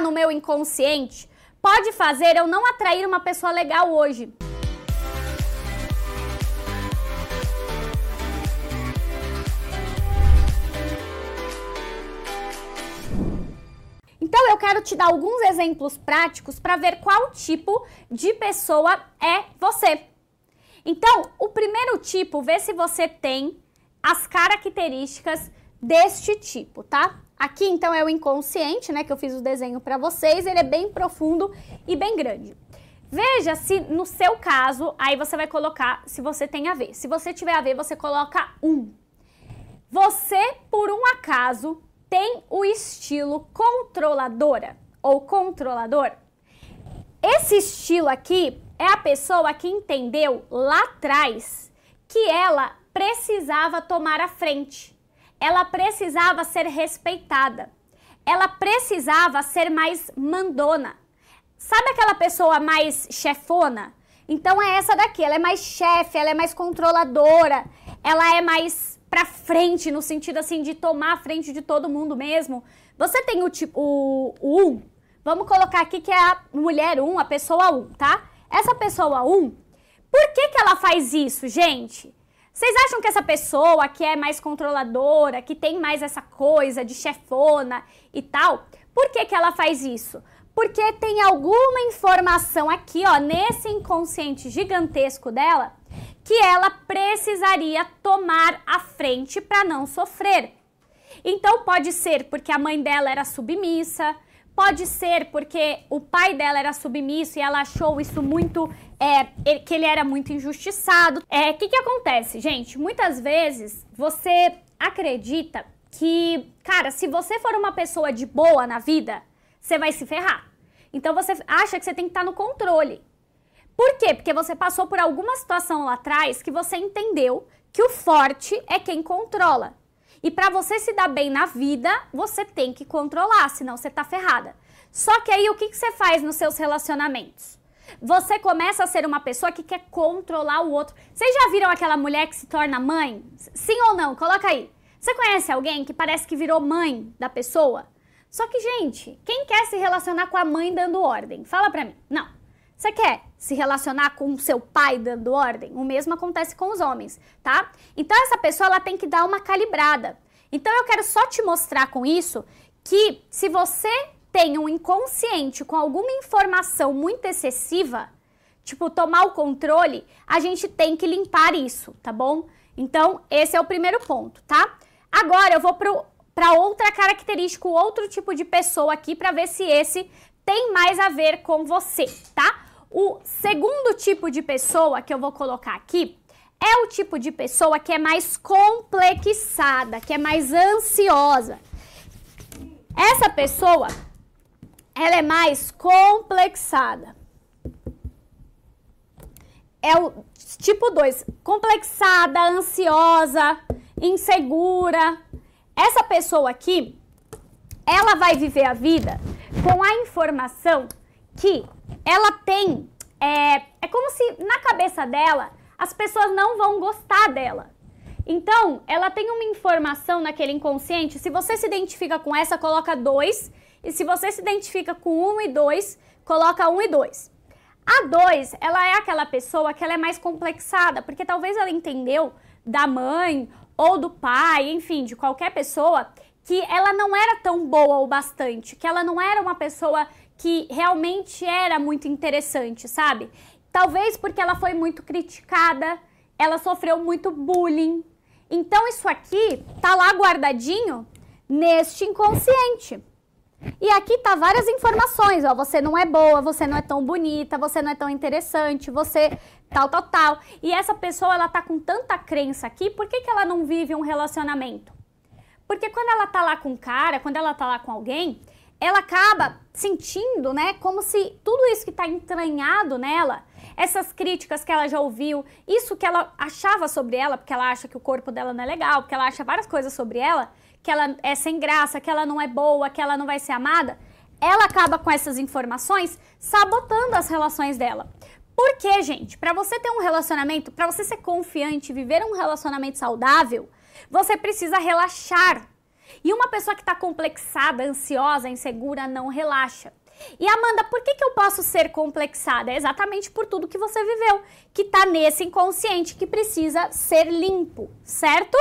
no meu inconsciente pode fazer eu não atrair uma pessoa legal hoje. Então eu quero te dar alguns exemplos práticos para ver qual tipo de pessoa é você. Então, o primeiro tipo, vê se você tem as características deste tipo, tá? Aqui então é o inconsciente, né, que eu fiz o desenho para vocês, ele é bem profundo e bem grande. Veja se no seu caso, aí você vai colocar se você tem a ver. Se você tiver a ver, você coloca um. Você, por um acaso, tem o estilo controladora ou controlador? Esse estilo aqui é a pessoa que entendeu lá atrás que ela precisava tomar a frente. Ela precisava ser respeitada. Ela precisava ser mais mandona. Sabe aquela pessoa mais chefona? Então é essa daqui, ela é mais chefe, ela é mais controladora, ela é mais pra frente, no sentido assim de tomar a frente de todo mundo mesmo. Você tem o tipo o, o 1. Vamos colocar aqui que é a mulher 1, a pessoa 1, tá? Essa pessoa 1, por que, que ela faz isso, gente? Vocês acham que essa pessoa que é mais controladora, que tem mais essa coisa de chefona e tal, por que, que ela faz isso? Porque tem alguma informação aqui, ó, nesse inconsciente gigantesco dela, que ela precisaria tomar a frente para não sofrer. Então pode ser porque a mãe dela era submissa, pode ser porque o pai dela era submisso e ela achou isso muito é, que ele era muito injustiçado. É, o que que acontece, gente? Muitas vezes você acredita que, cara, se você for uma pessoa de boa na vida, você vai se ferrar. Então você acha que você tem que estar no controle. Por quê? Porque você passou por alguma situação lá atrás que você entendeu que o forte é quem controla. E para você se dar bem na vida, você tem que controlar, senão você tá ferrada. Só que aí o que, que você faz nos seus relacionamentos? Você começa a ser uma pessoa que quer controlar o outro. Vocês já viram aquela mulher que se torna mãe? Sim ou não? Coloca aí. Você conhece alguém que parece que virou mãe da pessoa? Só que, gente, quem quer se relacionar com a mãe dando ordem? Fala pra mim. Não. Você quer se relacionar com seu pai dando ordem? O mesmo acontece com os homens, tá? Então essa pessoa ela tem que dar uma calibrada. Então eu quero só te mostrar com isso que se você tem um inconsciente com alguma informação muito excessiva, tipo tomar o controle, a gente tem que limpar isso, tá bom? Então esse é o primeiro ponto, tá? Agora eu vou para outra característica, outro tipo de pessoa aqui para ver se esse tem mais a ver com você, tá? O segundo tipo de pessoa que eu vou colocar aqui é o tipo de pessoa que é mais complexada, que é mais ansiosa. Essa pessoa, ela é mais complexada. É o tipo 2, complexada, ansiosa, insegura. Essa pessoa aqui, ela vai viver a vida com a informação que ela tem. É, é como se na cabeça dela as pessoas não vão gostar dela. Então, ela tem uma informação naquele inconsciente. Se você se identifica com essa, coloca dois. E se você se identifica com um e dois, coloca um e dois. A dois, ela é aquela pessoa que ela é mais complexada, porque talvez ela entendeu da mãe ou do pai, enfim, de qualquer pessoa, que ela não era tão boa o bastante, que ela não era uma pessoa que realmente era muito interessante, sabe? Talvez porque ela foi muito criticada, ela sofreu muito bullying. Então isso aqui tá lá guardadinho neste inconsciente. E aqui tá várias informações, ó, você não é boa, você não é tão bonita, você não é tão interessante, você tal, tal, tal. E essa pessoa, ela tá com tanta crença aqui, por que, que ela não vive um relacionamento? Porque quando ela tá lá com um cara, quando ela tá lá com alguém, ela acaba sentindo, né, como se tudo isso que está entranhado nela, essas críticas que ela já ouviu, isso que ela achava sobre ela, porque ela acha que o corpo dela não é legal, porque ela acha várias coisas sobre ela, que ela é sem graça, que ela não é boa, que ela não vai ser amada, ela acaba com essas informações sabotando as relações dela. Por quê, gente? Para você ter um relacionamento, para você ser confiante, viver um relacionamento saudável, você precisa relaxar. E uma pessoa que está complexada, ansiosa, insegura, não relaxa. E Amanda, por que, que eu posso ser complexada? É exatamente por tudo que você viveu, que está nesse inconsciente que precisa ser limpo, certo?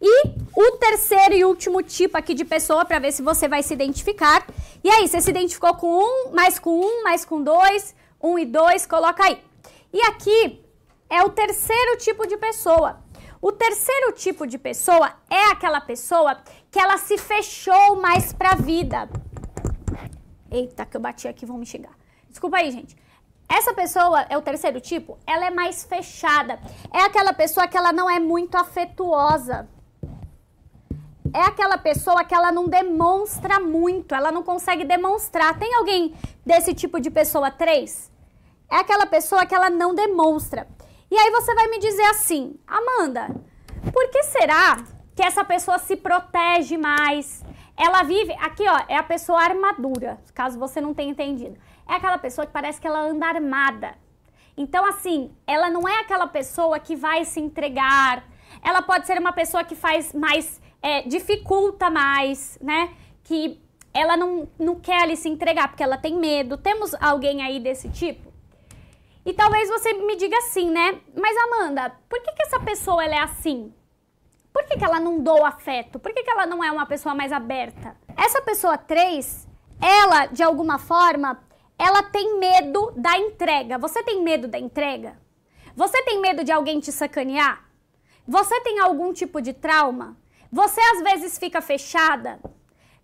E o terceiro e último tipo aqui de pessoa, para ver se você vai se identificar. E aí, você se identificou com um, mais com um, mais com dois, um e dois, coloca aí. E aqui é o terceiro tipo de pessoa. O terceiro tipo de pessoa é aquela pessoa que ela se fechou mais para a vida. Eita, que eu bati aqui, vão me xingar. Desculpa aí, gente. Essa pessoa é o terceiro tipo, ela é mais fechada. É aquela pessoa que ela não é muito afetuosa. É aquela pessoa que ela não demonstra muito, ela não consegue demonstrar. Tem alguém desse tipo de pessoa 3? É aquela pessoa que ela não demonstra. E aí você vai me dizer assim, Amanda, por que será que essa pessoa se protege mais? Ela vive, aqui ó, é a pessoa armadura, caso você não tenha entendido. É aquela pessoa que parece que ela anda armada. Então, assim, ela não é aquela pessoa que vai se entregar. Ela pode ser uma pessoa que faz mais, é, dificulta mais, né? Que ela não, não quer ali se entregar porque ela tem medo. Temos alguém aí desse tipo? E talvez você me diga assim, né? Mas Amanda, por que, que essa pessoa ela é assim? Por que, que ela não doa afeto? Por que, que ela não é uma pessoa mais aberta? Essa pessoa 3, ela, de alguma forma, ela tem medo da entrega. Você tem medo da entrega? Você tem medo de alguém te sacanear? Você tem algum tipo de trauma? Você às vezes fica fechada?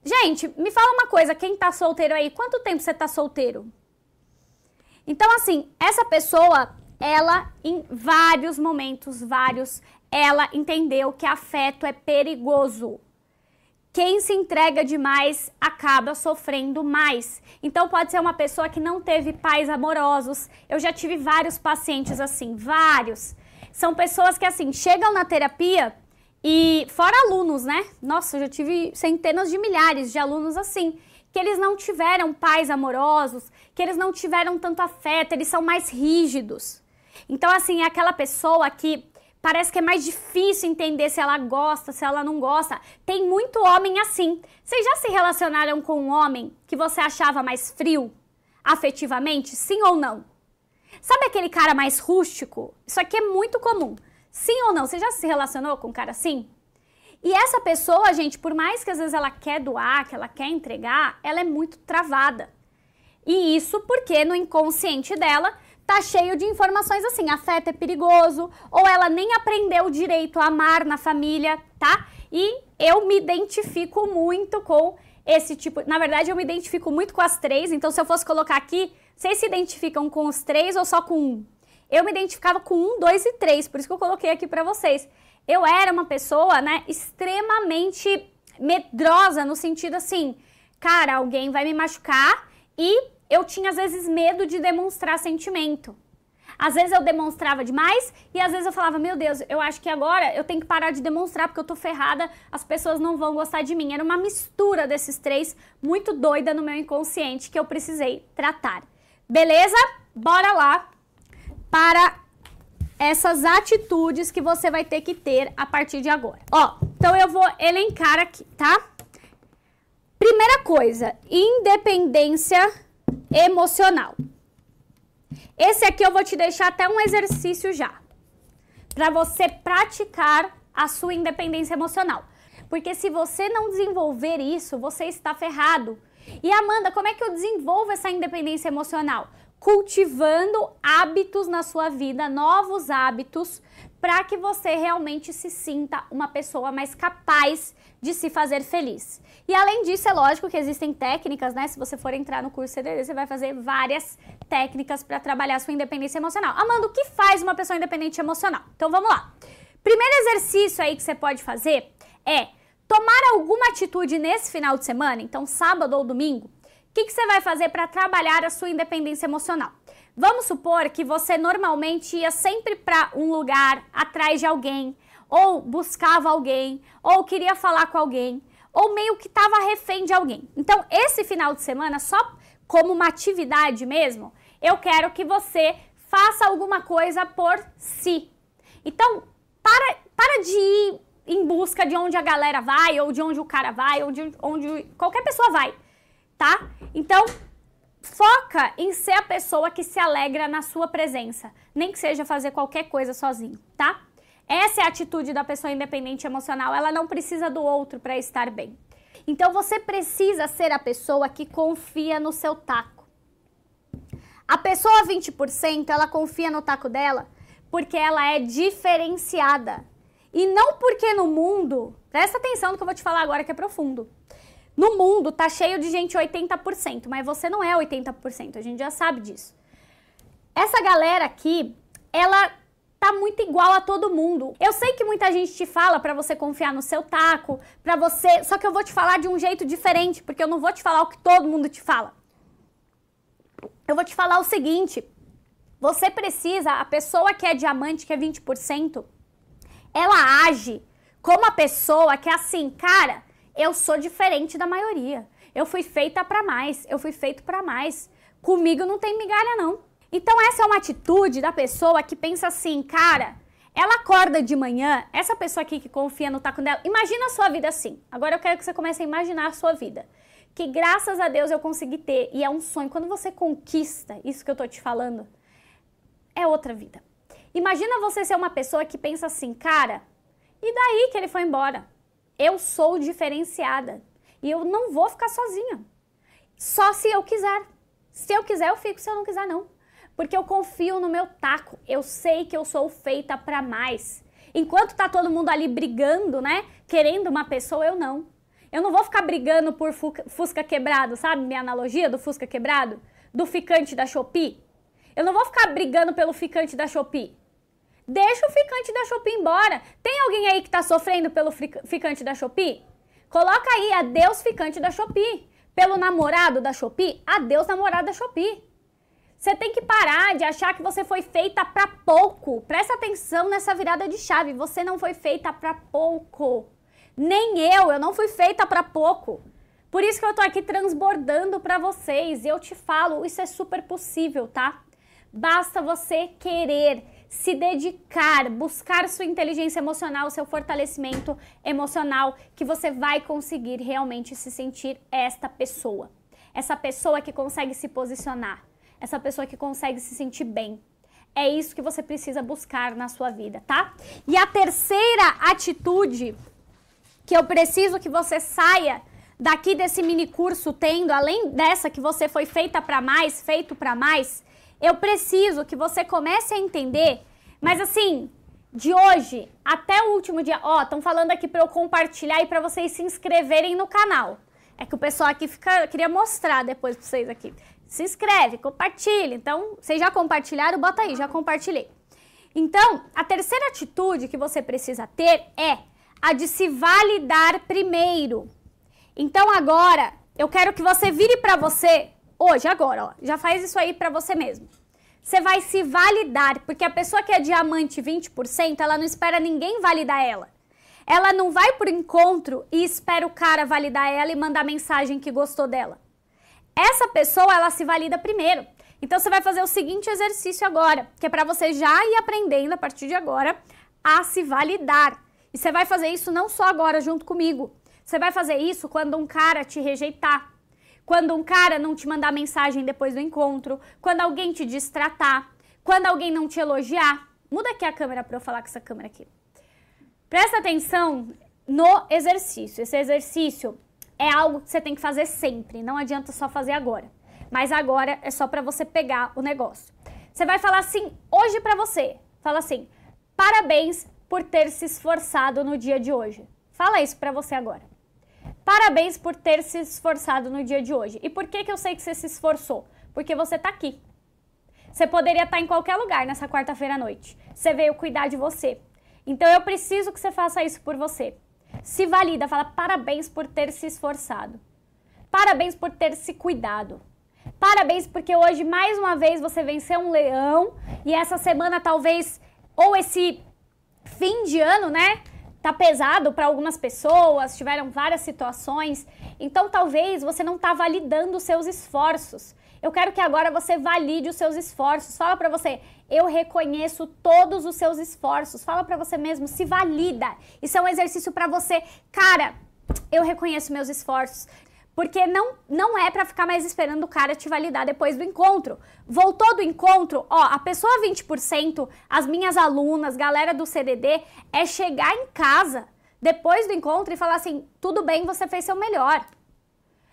Gente, me fala uma coisa, quem tá solteiro aí, quanto tempo você tá solteiro? Então, assim, essa pessoa, ela, em vários momentos, vários, ela entendeu que afeto é perigoso. Quem se entrega demais acaba sofrendo mais. Então pode ser uma pessoa que não teve pais amorosos. Eu já tive vários pacientes assim, vários. São pessoas que assim chegam na terapia e fora alunos, né? Nossa, eu já tive centenas de milhares de alunos assim, que eles não tiveram pais amorosos, que eles não tiveram tanto afeto, eles são mais rígidos. Então assim, é aquela pessoa que Parece que é mais difícil entender se ela gosta, se ela não gosta. Tem muito homem assim. Vocês já se relacionaram com um homem que você achava mais frio, afetivamente? Sim ou não? Sabe aquele cara mais rústico? Isso aqui é muito comum. Sim ou não? Você já se relacionou com um cara assim? E essa pessoa, gente, por mais que às vezes ela quer doar, que ela quer entregar, ela é muito travada. E isso porque no inconsciente dela tá cheio de informações assim, afeto é perigoso, ou ela nem aprendeu direito a amar na família, tá? E eu me identifico muito com esse tipo. Na verdade, eu me identifico muito com as três, então se eu fosse colocar aqui, vocês se identificam com os três ou só com um? Eu me identificava com um, dois e três, por isso que eu coloquei aqui para vocês. Eu era uma pessoa, né, extremamente medrosa, no sentido assim, cara, alguém vai me machucar e eu tinha às vezes medo de demonstrar sentimento. Às vezes eu demonstrava demais e às vezes eu falava, meu Deus, eu acho que agora eu tenho que parar de demonstrar porque eu tô ferrada, as pessoas não vão gostar de mim. Era uma mistura desses três muito doida no meu inconsciente que eu precisei tratar. Beleza? Bora lá para essas atitudes que você vai ter que ter a partir de agora. Ó, então eu vou elencar aqui, tá? Primeira coisa, independência emocional. Esse aqui eu vou te deixar até um exercício já, para você praticar a sua independência emocional. Porque se você não desenvolver isso, você está ferrado. E Amanda, como é que eu desenvolvo essa independência emocional? Cultivando hábitos na sua vida, novos hábitos, para que você realmente se sinta uma pessoa mais capaz de se fazer feliz. E além disso, é lógico que existem técnicas, né? Se você for entrar no curso CDD, você vai fazer várias técnicas para trabalhar sua independência emocional. Amanda, o que faz uma pessoa independente emocional? Então vamos lá. Primeiro exercício aí que você pode fazer é tomar alguma atitude nesse final de semana, então sábado ou domingo. O que, que você vai fazer para trabalhar a sua independência emocional? Vamos supor que você normalmente ia sempre para um lugar atrás de alguém, ou buscava alguém, ou queria falar com alguém ou meio que estava refém de alguém. Então, esse final de semana, só como uma atividade mesmo, eu quero que você faça alguma coisa por si. Então, para, para de ir em busca de onde a galera vai, ou de onde o cara vai, ou de onde qualquer pessoa vai, tá? Então, foca em ser a pessoa que se alegra na sua presença, nem que seja fazer qualquer coisa sozinho, tá? Essa é a atitude da pessoa independente emocional, ela não precisa do outro para estar bem. Então você precisa ser a pessoa que confia no seu taco. A pessoa 20%, ela confia no taco dela porque ela é diferenciada. E não porque no mundo, presta atenção no que eu vou te falar agora que é profundo. No mundo tá cheio de gente 80%, mas você não é 80%, a gente já sabe disso. Essa galera aqui, ela tá muito igual a todo mundo. Eu sei que muita gente te fala para você confiar no seu taco, para você, só que eu vou te falar de um jeito diferente, porque eu não vou te falar o que todo mundo te fala. Eu vou te falar o seguinte: você precisa, a pessoa que é diamante, que é 20%, ela age como a pessoa que é assim, cara, eu sou diferente da maioria. Eu fui feita para mais, eu fui feito para mais. Comigo não tem migalha não. Então, essa é uma atitude da pessoa que pensa assim, cara, ela acorda de manhã, essa pessoa aqui que confia no taco dela, imagina a sua vida assim. Agora eu quero que você comece a imaginar a sua vida. Que graças a Deus eu consegui ter, e é um sonho. Quando você conquista isso que eu tô te falando, é outra vida. Imagina você ser uma pessoa que pensa assim, cara, e daí que ele foi embora? Eu sou diferenciada e eu não vou ficar sozinha. Só se eu quiser. Se eu quiser, eu fico, se eu não quiser, não porque eu confio no meu taco. Eu sei que eu sou feita para mais. Enquanto tá todo mundo ali brigando, né? Querendo uma pessoa, eu não. Eu não vou ficar brigando por Fusca quebrado, sabe? Minha analogia do Fusca quebrado? Do ficante da Shopee. Eu não vou ficar brigando pelo ficante da Shopee. Deixa o ficante da Shopee embora. Tem alguém aí que tá sofrendo pelo ficante da Shopee? Coloca aí, adeus ficante da Shopee. Pelo namorado da Shopee, adeus namorado da Shopee. Você tem que parar de achar que você foi feita para pouco. Presta atenção nessa virada de chave. Você não foi feita para pouco. Nem eu, eu não fui feita para pouco. Por isso que eu tô aqui transbordando para vocês. E eu te falo, isso é super possível, tá? Basta você querer se dedicar, buscar sua inteligência emocional, seu fortalecimento emocional, que você vai conseguir realmente se sentir esta pessoa. Essa pessoa que consegue se posicionar essa pessoa que consegue se sentir bem. É isso que você precisa buscar na sua vida, tá? E a terceira atitude que eu preciso que você saia daqui desse mini curso tendo, além dessa que você foi feita para mais, feito para mais, eu preciso que você comece a entender, mas assim, de hoje até o último dia, ó, estão falando aqui para eu compartilhar e para vocês se inscreverem no canal. É que o pessoal aqui fica, queria mostrar depois para vocês aqui se inscreve, compartilha. Então, vocês já compartilharam? Bota aí, já compartilhei. Então, a terceira atitude que você precisa ter é a de se validar primeiro. Então, agora, eu quero que você vire para você, hoje, agora, ó, já faz isso aí para você mesmo. Você vai se validar, porque a pessoa que é diamante 20%, ela não espera ninguém validar ela. Ela não vai pro encontro e espera o cara validar ela e mandar mensagem que gostou dela. Essa pessoa, ela se valida primeiro. Então você vai fazer o seguinte exercício agora, que é para você já ir aprendendo a partir de agora a se validar. E você vai fazer isso não só agora junto comigo. Você vai fazer isso quando um cara te rejeitar, quando um cara não te mandar mensagem depois do encontro, quando alguém te distratar, quando alguém não te elogiar. Muda aqui a câmera para eu falar com essa câmera aqui. Presta atenção no exercício. Esse exercício é algo que você tem que fazer sempre, não adianta só fazer agora. Mas agora é só para você pegar o negócio. Você vai falar assim hoje para você. Fala assim: "Parabéns por ter se esforçado no dia de hoje". Fala isso para você agora. Parabéns por ter se esforçado no dia de hoje. E por que que eu sei que você se esforçou? Porque você tá aqui. Você poderia estar em qualquer lugar nessa quarta-feira à noite. Você veio cuidar de você. Então eu preciso que você faça isso por você se valida, fala parabéns por ter se esforçado. Parabéns por ter se cuidado. Parabéns porque hoje mais uma vez você venceu um leão e essa semana talvez ou esse fim de ano, né? Tá pesado para algumas pessoas, tiveram várias situações. Então talvez você não tá validando os seus esforços. Eu quero que agora você valide os seus esforços. Fala para você, eu reconheço todos os seus esforços. Fala para você mesmo, se valida. Isso é um exercício para você. Cara, eu reconheço meus esforços. Porque não, não é para ficar mais esperando o cara te validar depois do encontro. Voltou do encontro, ó, a pessoa 20%, as minhas alunas, galera do CDD, é chegar em casa depois do encontro e falar assim: tudo bem, você fez seu melhor.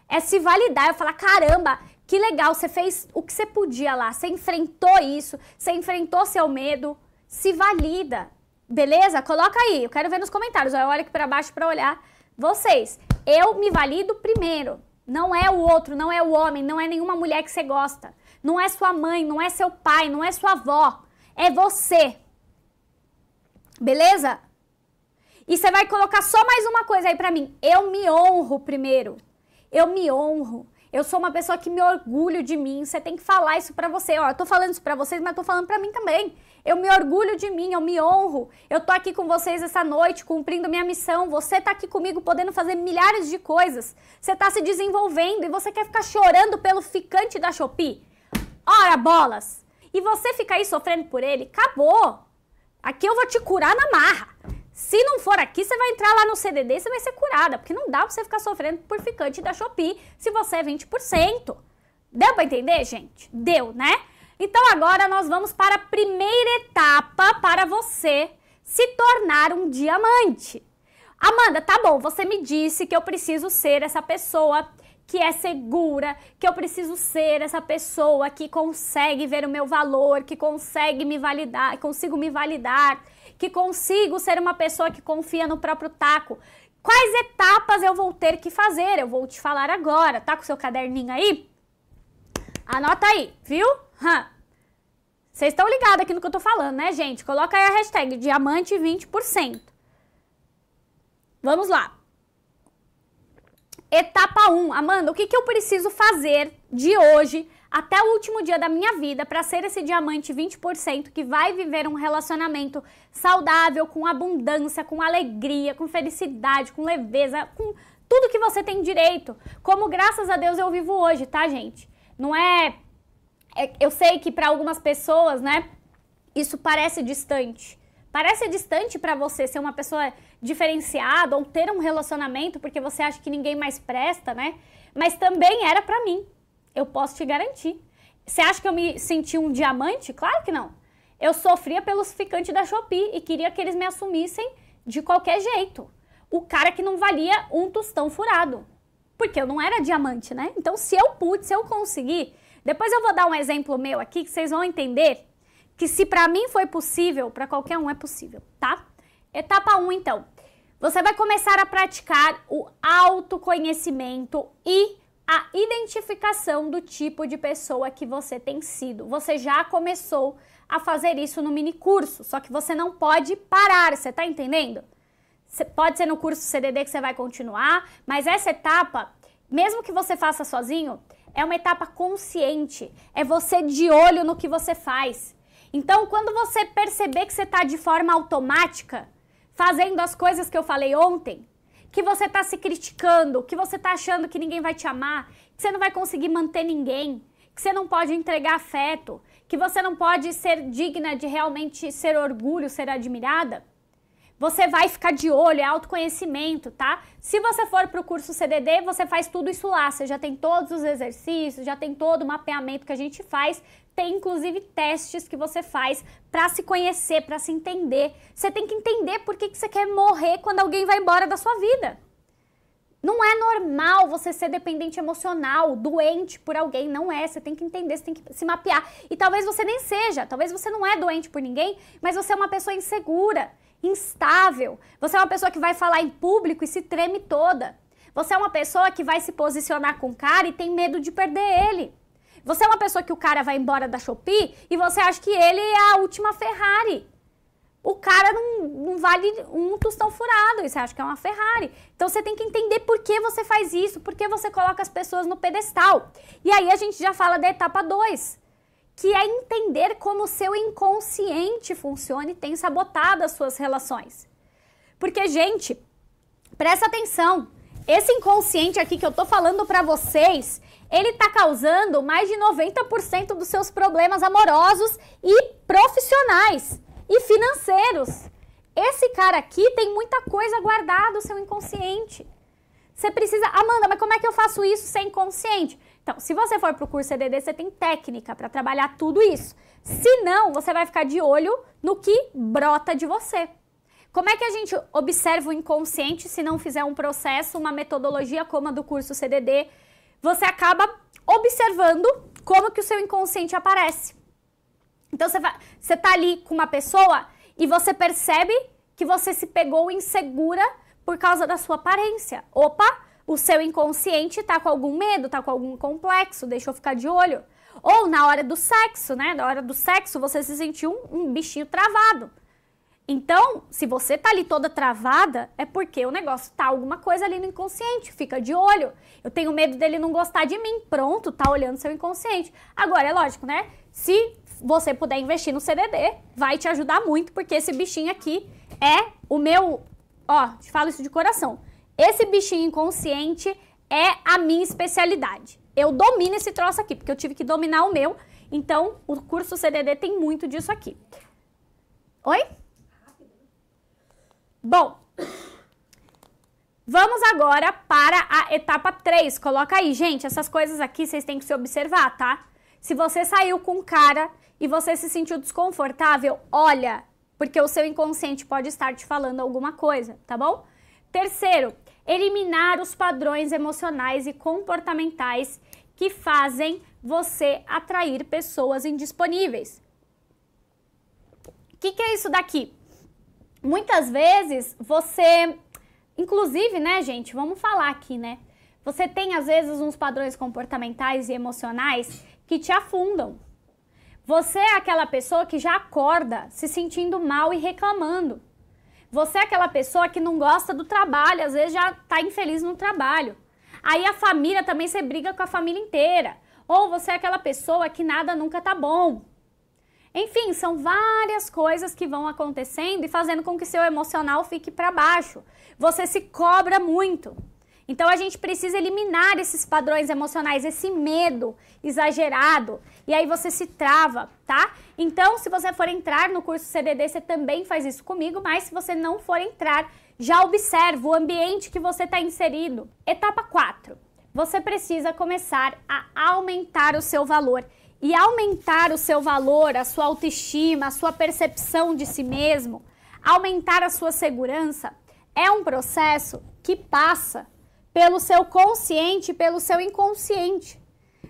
É se validar, eu falar: caramba, que legal, você fez o que você podia lá, você enfrentou isso, você enfrentou seu medo, se valida. Beleza? Coloca aí, eu quero ver nos comentários. Eu olho aqui para baixo para olhar vocês. Eu me valido primeiro. Não é o outro, não é o homem, não é nenhuma mulher que você gosta. Não é sua mãe, não é seu pai, não é sua avó. É você. Beleza? E você vai colocar só mais uma coisa aí pra mim. Eu me honro primeiro. Eu me honro. Eu sou uma pessoa que me orgulho de mim. Você tem que falar isso pra você. Ó, eu tô falando isso pra vocês, mas tô falando pra mim também. Eu me orgulho de mim, eu me honro. Eu tô aqui com vocês essa noite, cumprindo minha missão. Você tá aqui comigo podendo fazer milhares de coisas. Você tá se desenvolvendo e você quer ficar chorando pelo ficante da Shopee? Ora bolas! E você fica aí sofrendo por ele? Acabou! Aqui eu vou te curar na marra. Se não for aqui, você vai entrar lá no CDD e você vai ser curada, porque não dá pra você ficar sofrendo por ficante da Shopee se você é 20%. Deu pra entender, gente? Deu, né? Então agora nós vamos para a primeira etapa para você se tornar um diamante. Amanda, tá bom, você me disse que eu preciso ser essa pessoa que é segura, que eu preciso ser essa pessoa que consegue ver o meu valor, que consegue me validar, consigo me validar, que consigo ser uma pessoa que confia no próprio taco. Quais etapas eu vou ter que fazer? Eu vou te falar agora. Tá com seu caderninho aí? Anota aí, viu? Vocês estão ligados aqui no que eu tô falando, né, gente? Coloca aí a hashtag diamante 20%. Vamos lá. Etapa 1. Amanda, o que, que eu preciso fazer de hoje até o último dia da minha vida para ser esse diamante 20% que vai viver um relacionamento saudável, com abundância, com alegria, com felicidade, com leveza, com tudo que você tem direito. Como graças a Deus eu vivo hoje, tá, gente? Não é é, eu sei que para algumas pessoas, né, isso parece distante. Parece distante para você ser uma pessoa diferenciada ou ter um relacionamento porque você acha que ninguém mais presta, né? Mas também era para mim. Eu posso te garantir. Você acha que eu me senti um diamante? Claro que não. Eu sofria pelos ficantes da Shopee e queria que eles me assumissem de qualquer jeito. O cara que não valia um tostão furado. Porque eu não era diamante, né? Então, se eu pude, se eu conseguir, depois eu vou dar um exemplo meu aqui que vocês vão entender que se para mim foi possível, para qualquer um é possível, tá? Etapa 1, um, então. Você vai começar a praticar o autoconhecimento e a identificação do tipo de pessoa que você tem sido. Você já começou a fazer isso no mini curso, só que você não pode parar, você tá entendendo? Pode ser no curso CDD que você vai continuar, mas essa etapa, mesmo que você faça sozinho, é uma etapa consciente. É você de olho no que você faz. Então, quando você perceber que você está de forma automática, fazendo as coisas que eu falei ontem, que você está se criticando, que você está achando que ninguém vai te amar, que você não vai conseguir manter ninguém, que você não pode entregar afeto, que você não pode ser digna de realmente ser orgulho, ser admirada, você vai ficar de olho, é autoconhecimento, tá? Se você for para o curso CDD, você faz tudo isso lá. Você já tem todos os exercícios, já tem todo o mapeamento que a gente faz. Tem inclusive testes que você faz para se conhecer, para se entender. Você tem que entender por que, que você quer morrer quando alguém vai embora da sua vida. Não é normal você ser dependente emocional, doente por alguém. Não é. Você tem que entender, você tem que se mapear. E talvez você nem seja. Talvez você não é doente por ninguém, mas você é uma pessoa insegura instável. Você é uma pessoa que vai falar em público e se treme toda. Você é uma pessoa que vai se posicionar com o cara e tem medo de perder ele. Você é uma pessoa que o cara vai embora da Shopee e você acha que ele é a última Ferrari. O cara não, não vale um tostão furado, e você acha que é uma Ferrari. Então você tem que entender por que você faz isso, por que você coloca as pessoas no pedestal. E aí a gente já fala da etapa 2 que é entender como o seu inconsciente funciona e tem sabotado as suas relações. Porque, gente, presta atenção. Esse inconsciente aqui que eu tô falando para vocês, ele tá causando mais de 90% dos seus problemas amorosos e profissionais e financeiros. Esse cara aqui tem muita coisa guardada no seu inconsciente. Você precisa, Amanda, mas como é que eu faço isso sem inconsciente? Então, se você for para o curso EDD, você tem técnica para trabalhar tudo isso. Se não, você vai ficar de olho no que brota de você. Como é que a gente observa o inconsciente se não fizer um processo, uma metodologia como a do curso CDD? Você acaba observando como que o seu inconsciente aparece. Então você, vai, você tá ali com uma pessoa e você percebe que você se pegou insegura por causa da sua aparência. Opa, o seu inconsciente tá com algum medo, tá com algum complexo, deixa eu ficar de olho. Ou na hora do sexo, né? Na hora do sexo você se sentiu um, um bichinho travado. Então, se você tá ali toda travada, é porque o negócio tá alguma coisa ali no inconsciente, fica de olho. Eu tenho medo dele não gostar de mim. Pronto, tá olhando seu inconsciente. Agora, é lógico, né? Se você puder investir no CDD, vai te ajudar muito, porque esse bichinho aqui é o meu Ó, te falo isso de coração. Esse bichinho inconsciente é a minha especialidade. Eu domino esse troço aqui, porque eu tive que dominar o meu. Então, o curso CDD tem muito disso aqui. Oi? Bom, vamos agora para a etapa 3. Coloca aí, gente, essas coisas aqui vocês têm que se observar, tá? Se você saiu com cara e você se sentiu desconfortável, olha, porque o seu inconsciente pode estar te falando alguma coisa, tá bom? Terceiro, eliminar os padrões emocionais e comportamentais que fazem você atrair pessoas indisponíveis. O que, que é isso daqui? Muitas vezes você, inclusive, né, gente, vamos falar aqui, né? Você tem às vezes uns padrões comportamentais e emocionais que te afundam. Você é aquela pessoa que já acorda se sentindo mal e reclamando. Você é aquela pessoa que não gosta do trabalho, às vezes já está infeliz no trabalho. Aí a família também você briga com a família inteira. Ou você é aquela pessoa que nada nunca tá bom. Enfim, são várias coisas que vão acontecendo e fazendo com que seu emocional fique para baixo. Você se cobra muito. Então a gente precisa eliminar esses padrões emocionais, esse medo exagerado, e aí você se trava, tá? Então, se você for entrar no curso CDD, você também faz isso comigo, mas se você não for entrar, já observa o ambiente que você está inserido. Etapa 4. Você precisa começar a aumentar o seu valor. E aumentar o seu valor, a sua autoestima, a sua percepção de si mesmo, aumentar a sua segurança, é um processo que passa pelo seu consciente, pelo seu inconsciente.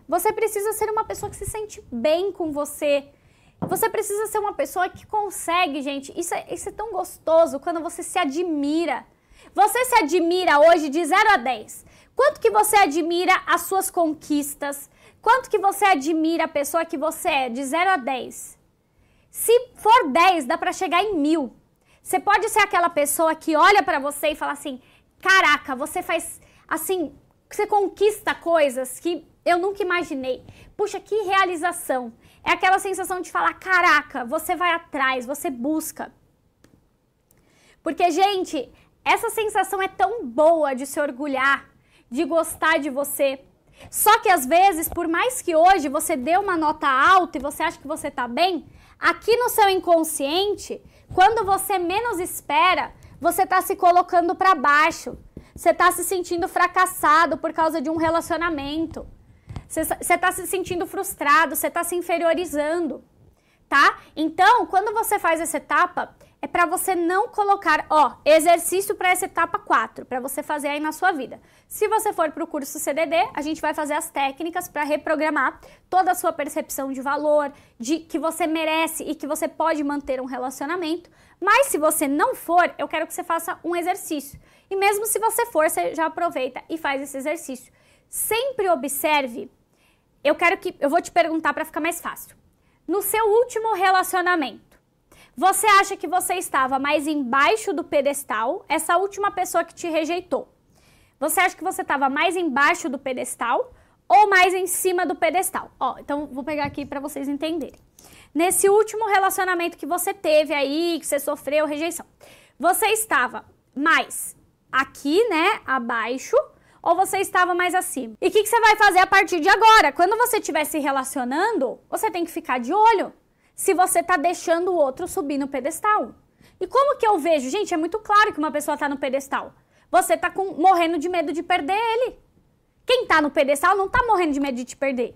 Você precisa ser uma pessoa que se sente bem com você. Você precisa ser uma pessoa que consegue, gente. Isso é, isso é tão gostoso quando você se admira. Você se admira hoje de 0 a 10. Quanto que você admira as suas conquistas? Quanto que você admira a pessoa que você é de 0 a 10? Se for 10, dá para chegar em mil. Você pode ser aquela pessoa que olha para você e fala assim: "Caraca, você faz assim, você conquista coisas que eu nunca imaginei. Puxa, que realização. É aquela sensação de falar: caraca, você vai atrás, você busca. Porque, gente, essa sensação é tão boa de se orgulhar, de gostar de você. Só que às vezes, por mais que hoje você dê uma nota alta e você acha que você tá bem, aqui no seu inconsciente, quando você menos espera, você tá se colocando para baixo. Você está se sentindo fracassado por causa de um relacionamento. Você está se sentindo frustrado, você está se inferiorizando, tá? Então, quando você faz essa etapa, para você não colocar, ó, exercício para essa etapa 4, para você fazer aí na sua vida. Se você for para o curso CDD, a gente vai fazer as técnicas para reprogramar toda a sua percepção de valor, de que você merece e que você pode manter um relacionamento. Mas se você não for, eu quero que você faça um exercício. E mesmo se você for, você já aproveita e faz esse exercício. Sempre observe. Eu quero que eu vou te perguntar para ficar mais fácil. No seu último relacionamento, você acha que você estava mais embaixo do pedestal, essa última pessoa que te rejeitou? Você acha que você estava mais embaixo do pedestal ou mais em cima do pedestal? Ó, então vou pegar aqui para vocês entenderem. Nesse último relacionamento que você teve aí, que você sofreu rejeição, você estava mais aqui, né, abaixo, ou você estava mais acima? E o que, que, você vai fazer a partir de agora? Quando você estiver se relacionando, você tem que ficar de olho se você está deixando o outro subir no pedestal. E como que eu vejo? Gente, é muito claro que uma pessoa está no pedestal. Você está morrendo de medo de perder ele. Quem está no pedestal não está morrendo de medo de te perder.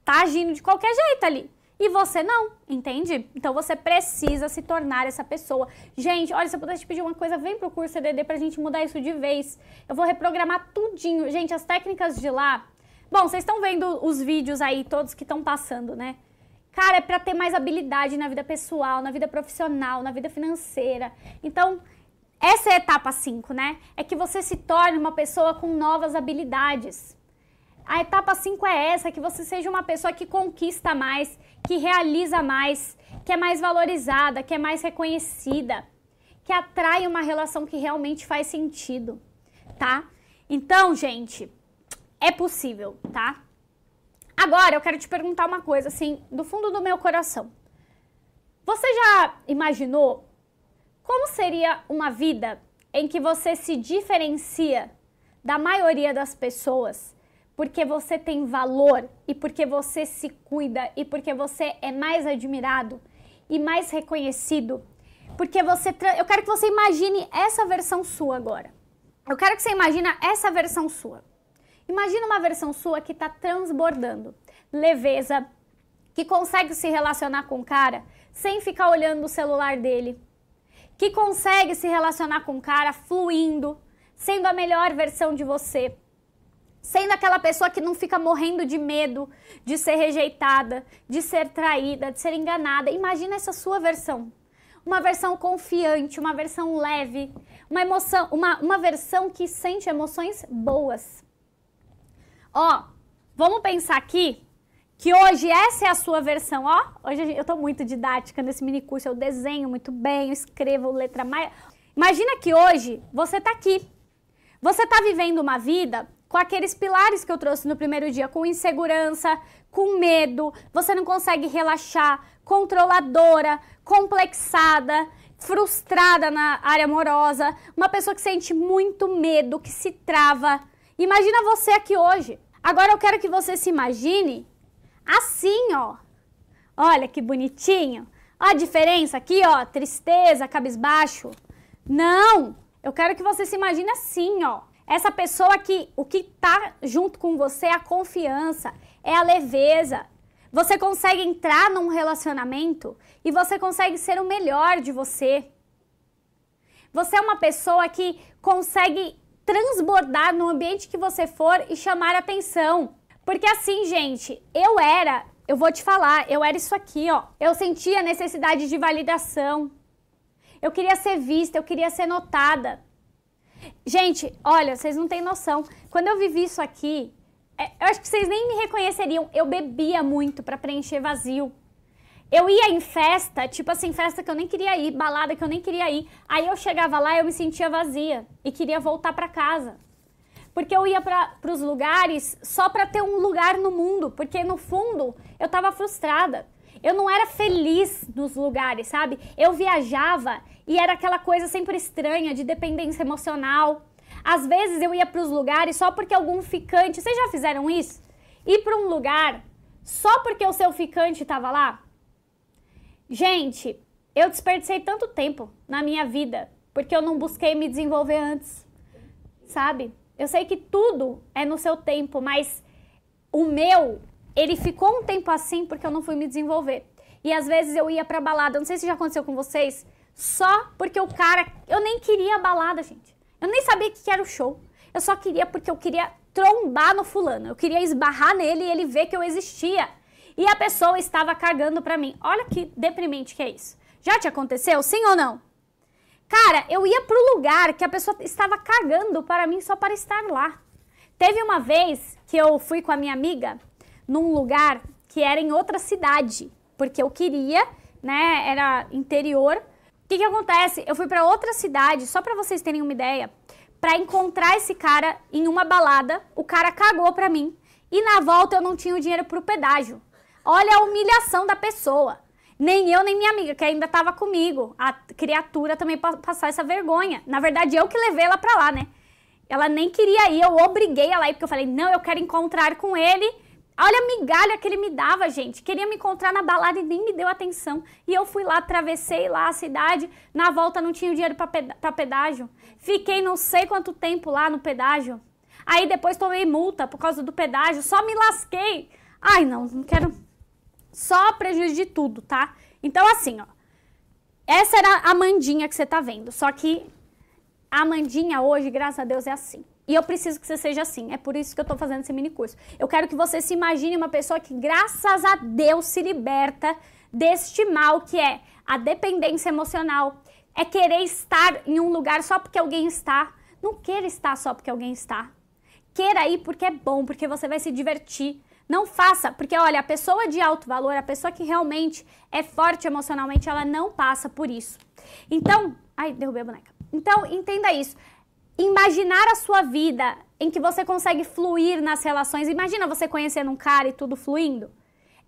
Está agindo de qualquer jeito ali. E você não, entende? Então você precisa se tornar essa pessoa. Gente, olha, se eu pudesse te pedir uma coisa, vem pro curso CDD pra gente mudar isso de vez. Eu vou reprogramar tudinho. Gente, as técnicas de lá. Bom, vocês estão vendo os vídeos aí, todos que estão passando, né? Cara, é pra ter mais habilidade na vida pessoal, na vida profissional, na vida financeira. Então, essa é a etapa 5, né? É que você se torne uma pessoa com novas habilidades. A etapa 5 é essa, que você seja uma pessoa que conquista mais, que realiza mais, que é mais valorizada, que é mais reconhecida, que atrai uma relação que realmente faz sentido, tá? Então, gente, é possível, tá? Agora eu quero te perguntar uma coisa, assim, do fundo do meu coração. Você já imaginou como seria uma vida em que você se diferencia da maioria das pessoas porque você tem valor e porque você se cuida e porque você é mais admirado e mais reconhecido. Porque você. Eu quero que você imagine essa versão sua agora. Eu quero que você imagine essa versão sua. Imagina uma versão sua que está transbordando leveza, que consegue se relacionar com o cara sem ficar olhando o celular dele, que consegue se relacionar com o cara fluindo, sendo a melhor versão de você sendo aquela pessoa que não fica morrendo de medo de ser rejeitada, de ser traída, de ser enganada. Imagina essa sua versão. Uma versão confiante, uma versão leve, uma emoção, uma, uma versão que sente emoções boas. Ó, vamos pensar aqui que hoje essa é a sua versão, ó. Hoje eu tô muito didática nesse mini curso, eu desenho muito bem, eu escrevo letra mais. Imagina que hoje você tá aqui. Você tá vivendo uma vida com aqueles pilares que eu trouxe no primeiro dia, com insegurança, com medo, você não consegue relaxar, controladora, complexada, frustrada na área amorosa, uma pessoa que sente muito medo, que se trava. Imagina você aqui hoje. Agora eu quero que você se imagine assim, ó. Olha que bonitinho. A diferença aqui, ó, tristeza, cabisbaixo. Não, eu quero que você se imagine assim, ó. Essa pessoa que o que está junto com você é a confiança, é a leveza. Você consegue entrar num relacionamento e você consegue ser o melhor de você. Você é uma pessoa que consegue transbordar no ambiente que você for e chamar atenção. Porque assim, gente, eu era, eu vou te falar, eu era isso aqui, ó. Eu sentia necessidade de validação. Eu queria ser vista, eu queria ser notada. Gente, olha, vocês não têm noção. Quando eu vivi isso aqui, é, eu acho que vocês nem me reconheceriam. Eu bebia muito para preencher vazio. Eu ia em festa, tipo assim, festa que eu nem queria ir, balada que eu nem queria ir. Aí eu chegava lá e eu me sentia vazia e queria voltar para casa. Porque eu ia para os lugares só para ter um lugar no mundo, porque no fundo eu estava frustrada. Eu não era feliz nos lugares, sabe? Eu viajava e era aquela coisa sempre estranha de dependência emocional. Às vezes eu ia para os lugares só porque algum ficante. Vocês já fizeram isso? Ir para um lugar só porque o seu ficante estava lá? Gente, eu desperdicei tanto tempo na minha vida porque eu não busquei me desenvolver antes, sabe? Eu sei que tudo é no seu tempo, mas o meu, ele ficou um tempo assim porque eu não fui me desenvolver. E às vezes eu ia pra balada, não sei se já aconteceu com vocês, só porque o cara. Eu nem queria a balada, gente. Eu nem sabia o que era o show. Eu só queria porque eu queria trombar no fulano. Eu queria esbarrar nele e ele ver que eu existia. E a pessoa estava cagando pra mim. Olha que deprimente que é isso. Já te aconteceu? Sim ou não? Cara, eu ia pro lugar que a pessoa estava cagando para mim só para estar lá. Teve uma vez que eu fui com a minha amiga num lugar que era em outra cidade, porque eu queria, né, era interior, o que, que acontece? Eu fui para outra cidade, só para vocês terem uma ideia, para encontrar esse cara em uma balada. O cara cagou para mim e na volta eu não tinha o dinheiro pro pedágio. Olha a humilhação da pessoa. Nem eu, nem minha amiga, que ainda tava comigo. A criatura também passar essa vergonha. Na verdade, eu que levei ela pra lá, né? Ela nem queria ir, eu obriguei ela a ir, porque eu falei, não, eu quero encontrar com ele. Olha a migalha que ele me dava, gente. Queria me encontrar na balada e nem me deu atenção. E eu fui lá, atravessei lá a cidade. Na volta não tinha dinheiro para pedágio. Fiquei não sei quanto tempo lá no pedágio. Aí depois tomei multa por causa do pedágio. Só me lasquei. Ai, não, não quero. Só prejuízo de tudo, tá? Então, assim, ó. Essa era a Mandinha que você tá vendo. Só que a Mandinha hoje, graças a Deus, é assim. E eu preciso que você seja assim. É por isso que eu estou fazendo esse mini curso. Eu quero que você se imagine uma pessoa que, graças a Deus, se liberta deste mal que é a dependência emocional. É querer estar em um lugar só porque alguém está. Não queira estar só porque alguém está. Queira ir porque é bom, porque você vai se divertir. Não faça, porque olha, a pessoa de alto valor, a pessoa que realmente é forte emocionalmente, ela não passa por isso. Então, ai, derrubei a boneca. Então, entenda isso imaginar a sua vida em que você consegue fluir nas relações. Imagina você conhecendo um cara e tudo fluindo.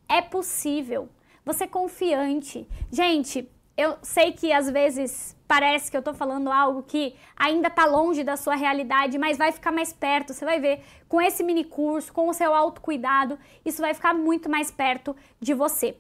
É possível. Você é confiante. Gente, eu sei que às vezes parece que eu tô falando algo que ainda tá longe da sua realidade, mas vai ficar mais perto. Você vai ver com esse mini curso, com o seu autocuidado, isso vai ficar muito mais perto de você.